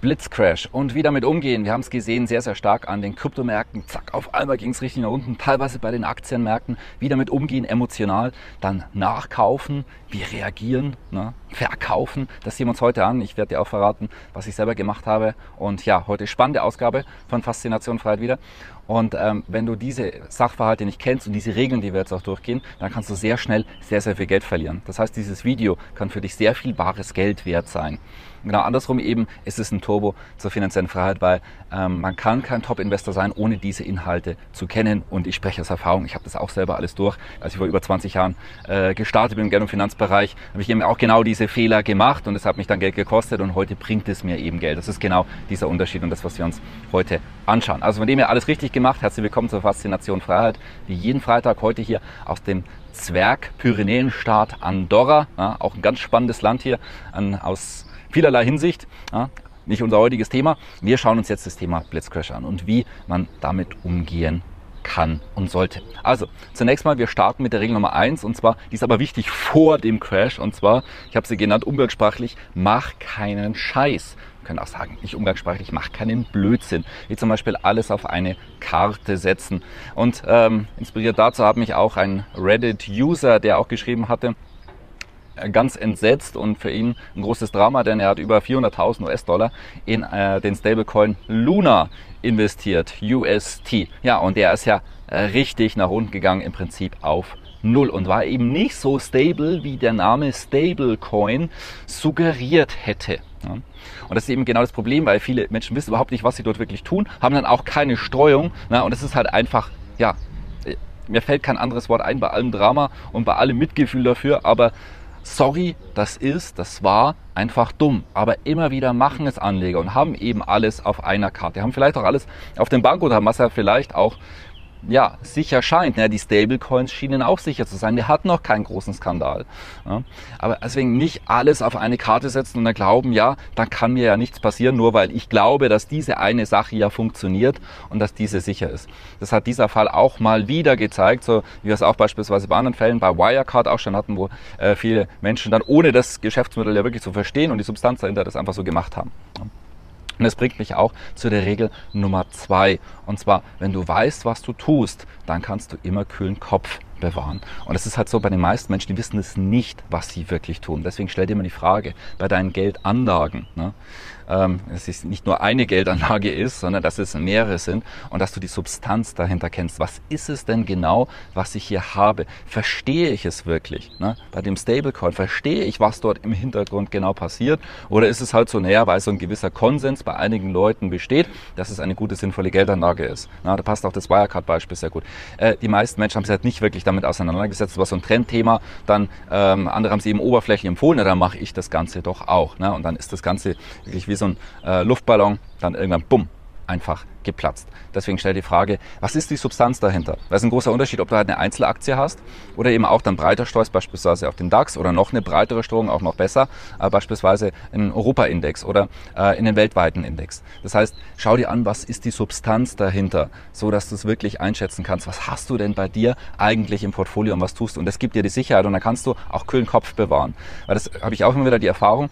Blitzcrash und wie damit umgehen. Wir haben es gesehen, sehr, sehr stark an den Kryptomärkten. Zack, auf einmal ging es richtig nach unten. Teilweise bei den Aktienmärkten. Wie damit umgehen, emotional. Dann nachkaufen, wie reagieren, ne? Verkaufen. Das sehen wir uns heute an. Ich werde dir auch verraten, was ich selber gemacht habe. Und ja, heute spannende Ausgabe von Faszination Freiheit wieder. Und ähm, wenn du diese Sachverhalte nicht kennst und diese Regeln, die wir jetzt auch durchgehen, dann kannst du sehr schnell sehr, sehr viel Geld verlieren. Das heißt, dieses Video kann für dich sehr viel bares Geld wert sein. Genau andersrum eben ist es ein Turbo zur finanziellen Freiheit, weil ähm, man kann kein Top-Investor sein, ohne diese Inhalte zu kennen. Und ich spreche aus Erfahrung. Ich habe das auch selber alles durch. Als ich vor über 20 Jahren äh, gestartet bin im Geld- und Finanzbereich, habe ich eben auch genau diese Fehler gemacht und es hat mich dann Geld gekostet und heute bringt es mir eben Geld. Das ist genau dieser Unterschied und das, was wir uns heute anschauen. Also von dem her alles richtig gemacht. Herzlich willkommen zur Faszination Freiheit. Wie jeden Freitag heute hier aus dem Zwerg-Pyrenäenstaat Andorra. Ja, auch ein ganz spannendes Land hier an, aus vielerlei Hinsicht. Ja, nicht unser heutiges Thema. Wir schauen uns jetzt das Thema Blitzcrash an und wie man damit umgehen kann und sollte. Also, zunächst mal, wir starten mit der Regel Nummer eins und zwar, die ist aber wichtig vor dem Crash und zwar, ich habe sie genannt umgangssprachlich, mach keinen Scheiß. Wir können auch sagen, nicht umgangssprachlich, mach keinen Blödsinn. Wie zum Beispiel alles auf eine Karte setzen. Und ähm, inspiriert dazu hat mich auch ein Reddit-User, der auch geschrieben hatte, ganz entsetzt und für ihn ein großes Drama, denn er hat über 400.000 US-Dollar in äh, den Stablecoin Luna investiert, UST. Ja, und der ist ja äh, richtig nach unten gegangen, im Prinzip auf Null und war eben nicht so stable, wie der Name Stablecoin suggeriert hätte. Und das ist eben genau das Problem, weil viele Menschen wissen überhaupt nicht, was sie dort wirklich tun, haben dann auch keine Streuung. Und es ist halt einfach, ja, äh, mir fällt kein anderes Wort ein bei allem Drama und bei allem Mitgefühl dafür, aber sorry, das ist, das war einfach dumm. Aber immer wieder machen es Anleger und haben eben alles auf einer Karte. Haben vielleicht auch alles auf dem Bankguthaben, was ja vielleicht auch ja, sicher scheint. Ja, die Stablecoins schienen auch sicher zu sein. Wir hatten noch keinen großen Skandal. Ja, aber deswegen nicht alles auf eine Karte setzen und dann glauben, ja, da kann mir ja nichts passieren, nur weil ich glaube, dass diese eine Sache ja funktioniert und dass diese sicher ist. Das hat dieser Fall auch mal wieder gezeigt, so wie wir es auch beispielsweise bei anderen Fällen bei Wirecard auch schon hatten, wo äh, viele Menschen dann ohne das Geschäftsmodell ja wirklich zu verstehen und die Substanz dahinter das einfach so gemacht haben. Ja. Und das bringt mich auch zu der Regel Nummer zwei. Und zwar, wenn du weißt, was du tust, dann kannst du immer kühlen Kopf bewahren. Und es ist halt so bei den meisten Menschen, die wissen es nicht, was sie wirklich tun. Deswegen stell dir mal die Frage, bei deinen Geldanlagen, ne, ähm, dass es nicht nur eine Geldanlage ist, sondern dass es mehrere sind und dass du die Substanz dahinter kennst. Was ist es denn genau, was ich hier habe? Verstehe ich es wirklich? Ne? Bei dem Stablecoin verstehe ich, was dort im Hintergrund genau passiert? Oder ist es halt so, naja, weil so ein gewisser Konsens bei einigen Leuten besteht, dass es eine gute, sinnvolle Geldanlage ist? Na, da passt auch das Wirecard-Beispiel sehr gut. Äh, die meisten Menschen haben sich halt nicht wirklich damit auseinandergesetzt. Das war so ein Trendthema. Dann ähm, andere haben sie eben oberflächlich empfohlen, na, dann mache ich das Ganze doch auch. Ne? Und dann ist das Ganze wirklich wie so ein äh, Luftballon, dann irgendwann bumm, einfach geplatzt. Deswegen stell die Frage, was ist die Substanz dahinter? Das ist ein großer Unterschied, ob du halt eine Einzelaktie hast oder eben auch dann breiter streust, beispielsweise auf den DAX oder noch eine breitere Streuung, auch noch besser, äh, beispielsweise in den Europa-Index oder äh, in den weltweiten Index. Das heißt, schau dir an, was ist die Substanz dahinter, so dass du es wirklich einschätzen kannst. Was hast du denn bei dir eigentlich im Portfolio und was tust du? Und das gibt dir die Sicherheit und dann kannst du auch kühlen Kopf bewahren. Weil das habe ich auch immer wieder die Erfahrung,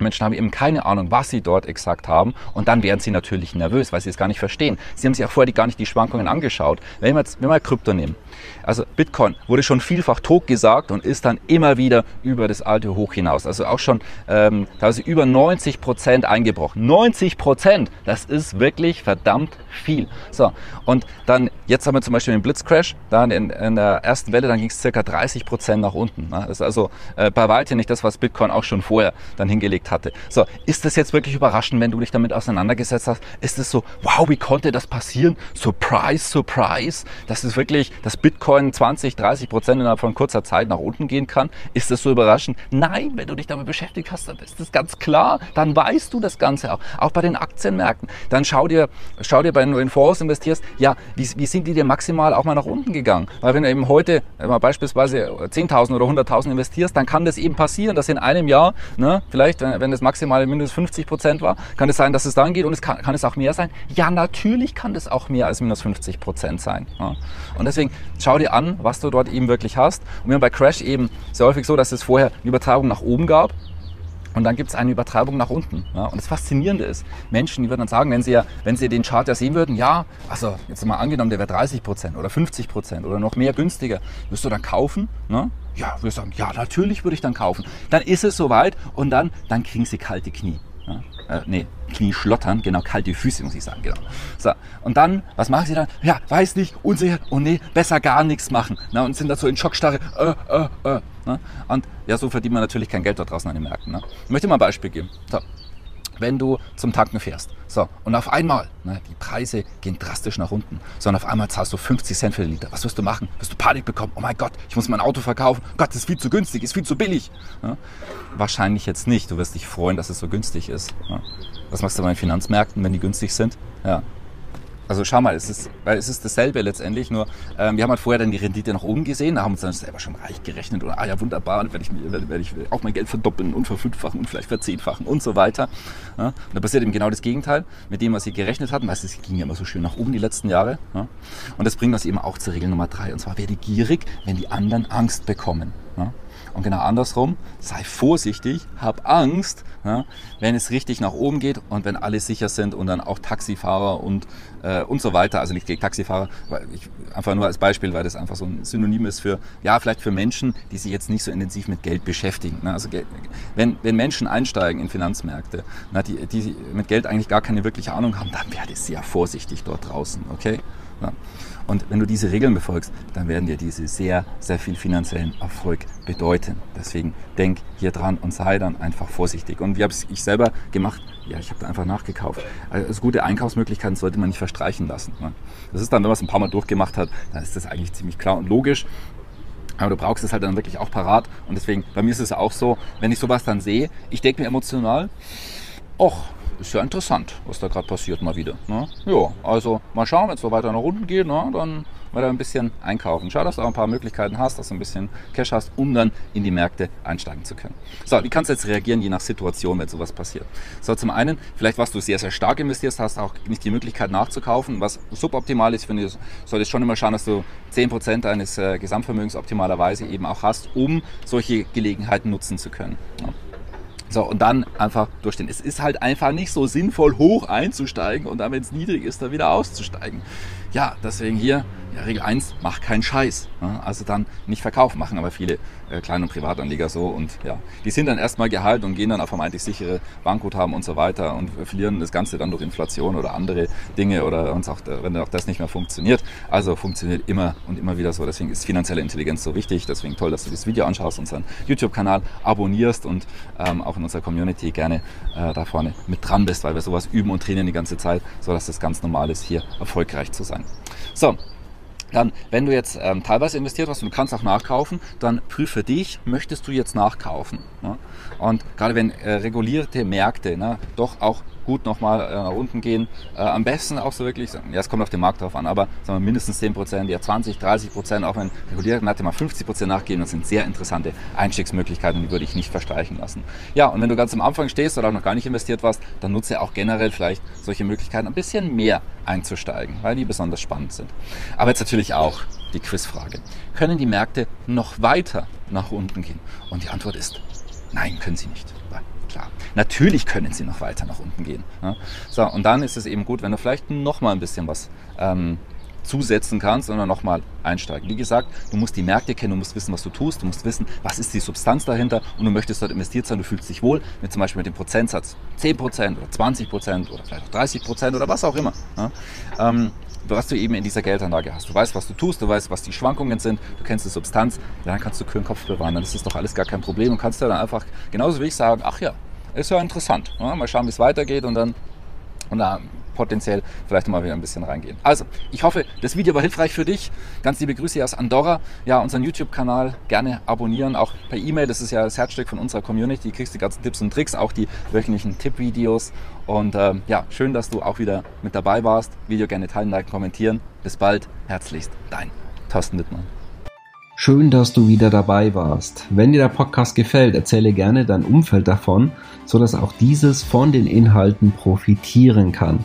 Menschen haben eben keine Ahnung, was sie dort exakt haben und dann werden sie natürlich nervös, weil sie es gar nicht verstehen. Sie haben sich ja vorher gar nicht die Schwankungen angeschaut. Wenn wir jetzt wenn wir Krypto nehmen, also Bitcoin wurde schon vielfach tot gesagt und ist dann immer wieder über das alte Hoch hinaus. Also auch schon ähm, teilweise über 90 Prozent eingebrochen. 90 Prozent, das ist wirklich verdammt viel. So, und dann, jetzt haben wir zum Beispiel den Blitzcrash, dann in, in der ersten Welle, dann ging es circa 30 Prozent nach unten. Ne? Das ist also äh, bei weitem nicht das, was Bitcoin auch schon vorher dann hingelegt hatte. So, ist das jetzt wirklich überraschend, wenn du dich damit auseinandergesetzt hast? Ist es so, wow, wie konnte das passieren? Surprise, surprise. Das ist wirklich, das Bitcoin Bitcoin 20, 30 Prozent innerhalb von kurzer Zeit nach unten gehen kann. Ist das so überraschend? Nein, wenn du dich damit beschäftigt hast, dann ist das ganz klar. Dann weißt du das Ganze auch. Auch bei den Aktienmärkten. Dann schau dir, schau dir, du in Fonds investierst, ja, wie, wie sind die denn maximal auch mal nach unten gegangen? Weil wenn du eben heute mal beispielsweise 10.000 oder 100.000 investierst, dann kann das eben passieren, dass in einem Jahr, ne, vielleicht, wenn, wenn das maximale minus 50 Prozent war, kann es sein, dass es dann geht und es kann, kann es auch mehr sein. Ja, natürlich kann das auch mehr als minus 50 Prozent sein. Ja. Und deswegen schau dir an, was du dort eben wirklich hast. Und wir haben bei Crash eben sehr häufig so, dass es vorher eine Übertragung nach oben gab und dann gibt es eine Übertragung nach unten. Ja? Und das Faszinierende ist, Menschen, die würden dann sagen, wenn sie, ja, wenn sie den Chart ja sehen würden, ja, also jetzt mal angenommen, der wäre 30 Prozent oder 50 Prozent oder noch mehr günstiger, wirst du dann kaufen? Ne? Ja, ich sagen, ja, natürlich würde ich dann kaufen. Dann ist es soweit und dann, dann kriegen sie kalte Knie. Ja? Äh, nee, Knie schlottern, genau, kalte Füße, muss ich sagen, genau. So, und dann, was machen sie dann? Ja, weiß nicht, unsicher, oh nee, besser gar nichts machen. Na, und sind da so in Schockstarre, äh, äh, äh. Ne? Und ja, so verdient man natürlich kein Geld da draußen an den Märkten. Ne? Ich möchte mal ein Beispiel geben. So, wenn du zum Tanken fährst. So, und auf einmal, ne, die Preise gehen drastisch nach unten, sondern auf einmal zahlst du 50 Cent für den Liter. Was wirst du machen? Wirst du Panik bekommen? Oh mein Gott, ich muss mein Auto verkaufen. Gott, das ist viel zu günstig, ist viel zu billig. Ja? Wahrscheinlich jetzt nicht. Du wirst dich freuen, dass es so günstig ist. Ja? Was machst du bei den Finanzmärkten, wenn die günstig sind? Ja, also schau mal, es ist, weil es ist dasselbe letztendlich, nur ähm, wir haben halt vorher dann die Rendite nach oben gesehen, da haben uns dann selber schon reich gerechnet und ah ja wunderbar, dann werde ich, werde, werde ich auch mein Geld verdoppeln und verfünffachen und vielleicht verzehnfachen und so weiter. Ja? Und da passiert eben genau das Gegenteil mit dem, was sie gerechnet hatten, weil es ging ja immer so schön nach oben die letzten Jahre. Ja? Und das bringt uns eben auch zur Regel Nummer drei und zwar werde gierig, wenn die anderen Angst bekommen. Ja? Und genau andersrum, sei vorsichtig, hab Angst, ja, wenn es richtig nach oben geht und wenn alle sicher sind und dann auch Taxifahrer und, äh, und so weiter, also nicht gegen Taxifahrer, ich, einfach nur als Beispiel, weil das einfach so ein Synonym ist für, ja, vielleicht für Menschen, die sich jetzt nicht so intensiv mit Geld beschäftigen. Ne? Also wenn, wenn Menschen einsteigen in Finanzmärkte, na, die, die mit Geld eigentlich gar keine wirkliche Ahnung haben, dann werde ich sehr vorsichtig dort draußen, okay? Ja. Und wenn du diese Regeln befolgst, dann werden dir diese sehr, sehr viel finanziellen Erfolg bedeuten. Deswegen denk hier dran und sei dann einfach vorsichtig. Und wie habe ich selber gemacht? Ja, ich habe da einfach nachgekauft. Also gute Einkaufsmöglichkeiten sollte man nicht verstreichen lassen. Ne? Das ist dann, wenn man es ein paar Mal durchgemacht hat, dann ist das eigentlich ziemlich klar und logisch. Aber du brauchst es halt dann wirklich auch parat. Und deswegen, bei mir ist es auch so, wenn ich sowas dann sehe, ich denke mir emotional, och, ist ja interessant, was da gerade passiert mal wieder. Ne? Ja, also mal schauen, wenn es so weiter nach unten geht, ne, dann weiter ein bisschen einkaufen. Schau, dass du auch ein paar Möglichkeiten hast, dass du ein bisschen Cash hast, um dann in die Märkte einsteigen zu können. So, wie kannst du jetzt reagieren, je nach Situation, wenn sowas passiert? So, zum einen, vielleicht was du sehr, sehr stark investierst, hast auch nicht die Möglichkeit nachzukaufen, was suboptimal ist, finde ich, solltest schon immer schauen, dass du 10% deines äh, Gesamtvermögens optimalerweise eben auch hast, um solche Gelegenheiten nutzen zu können. Ja. So, und dann einfach durchstehen. Es ist halt einfach nicht so sinnvoll, hoch einzusteigen und dann, wenn es niedrig ist, dann wieder auszusteigen. Ja, deswegen hier ja, Regel 1, mach keinen Scheiß. Ja, also dann nicht verkaufen, machen aber viele äh, Klein- und Privatanleger so. Und ja, die sind dann erstmal gehalten und gehen dann auf vermeintlich sichere Bankguthaben und so weiter und verlieren das Ganze dann durch Inflation oder andere Dinge oder uns auch, wenn auch das nicht mehr funktioniert. Also funktioniert immer und immer wieder so. Deswegen ist finanzielle Intelligenz so wichtig. Deswegen toll, dass du das Video anschaust, unseren YouTube-Kanal abonnierst und ähm, auch in unserer Community gerne äh, da vorne mit dran bist, weil wir sowas üben und trainieren die ganze Zeit, sodass das ganz normal ist, hier erfolgreich zu sein. So, dann, wenn du jetzt ähm, teilweise investiert hast und kannst auch nachkaufen, dann prüfe dich, möchtest du jetzt nachkaufen? Ne? Und gerade wenn äh, regulierte Märkte ne, doch auch gut nochmal äh, nach unten gehen, äh, am besten auch so wirklich, ja, es kommt auf den Markt drauf an, aber sagen wir mindestens 10 Prozent, ja 20, 30 Prozent, auch wenn regulierte Märkte mal 50 Prozent nachgehen, das sind sehr interessante Einstiegsmöglichkeiten, die würde ich nicht verstreichen lassen. Ja, und wenn du ganz am Anfang stehst oder auch noch gar nicht investiert warst, dann nutze auch generell vielleicht solche Möglichkeiten, ein bisschen mehr einzusteigen, weil die besonders spannend sind. Aber jetzt natürlich auch die Quizfrage. Können die Märkte noch weiter nach unten gehen? Und die Antwort ist, nein, können sie nicht. Klar, natürlich können sie noch weiter nach unten gehen. Ne? So, und dann ist es eben gut, wenn du vielleicht noch mal ein bisschen was ähm, zusetzen kannst und dann nochmal einsteigen. Wie gesagt, du musst die Märkte kennen, du musst wissen, was du tust, du musst wissen, was ist die Substanz dahinter und du möchtest dort investiert sein, du fühlst dich wohl mit zum Beispiel mit dem Prozentsatz 10% oder 20% oder vielleicht auch 30% oder was auch immer. Ja? Ähm, was du eben in dieser Geldanlage hast. Du weißt, was du tust, du weißt, was die Schwankungen sind, du kennst die Substanz, ja, dann kannst du kühlen Kopf bewahren, dann ist das doch alles gar kein Problem und kannst dir dann einfach, genauso wie ich sagen, ach ja, ist ja interessant, ja, mal schauen, wie es weitergeht und dann, und dann potenziell vielleicht mal wieder ein bisschen reingehen. Also, ich hoffe, das Video war hilfreich für dich. Ganz liebe Grüße aus Andorra. Ja, unseren YouTube-Kanal gerne abonnieren, auch per E-Mail. Das ist ja das Herzstück von unserer Community. Du kriegst die ganzen Tipps und Tricks, auch die wöchentlichen Tipp-Videos. Und ähm, ja, schön, dass du auch wieder mit dabei warst. Video gerne teilen, liken, kommentieren. Bis bald. Herzlichst, dein Thorsten Wittmann. Schön, dass du wieder dabei warst. Wenn dir der Podcast gefällt, erzähle gerne dein Umfeld davon, sodass auch dieses von den Inhalten profitieren kann.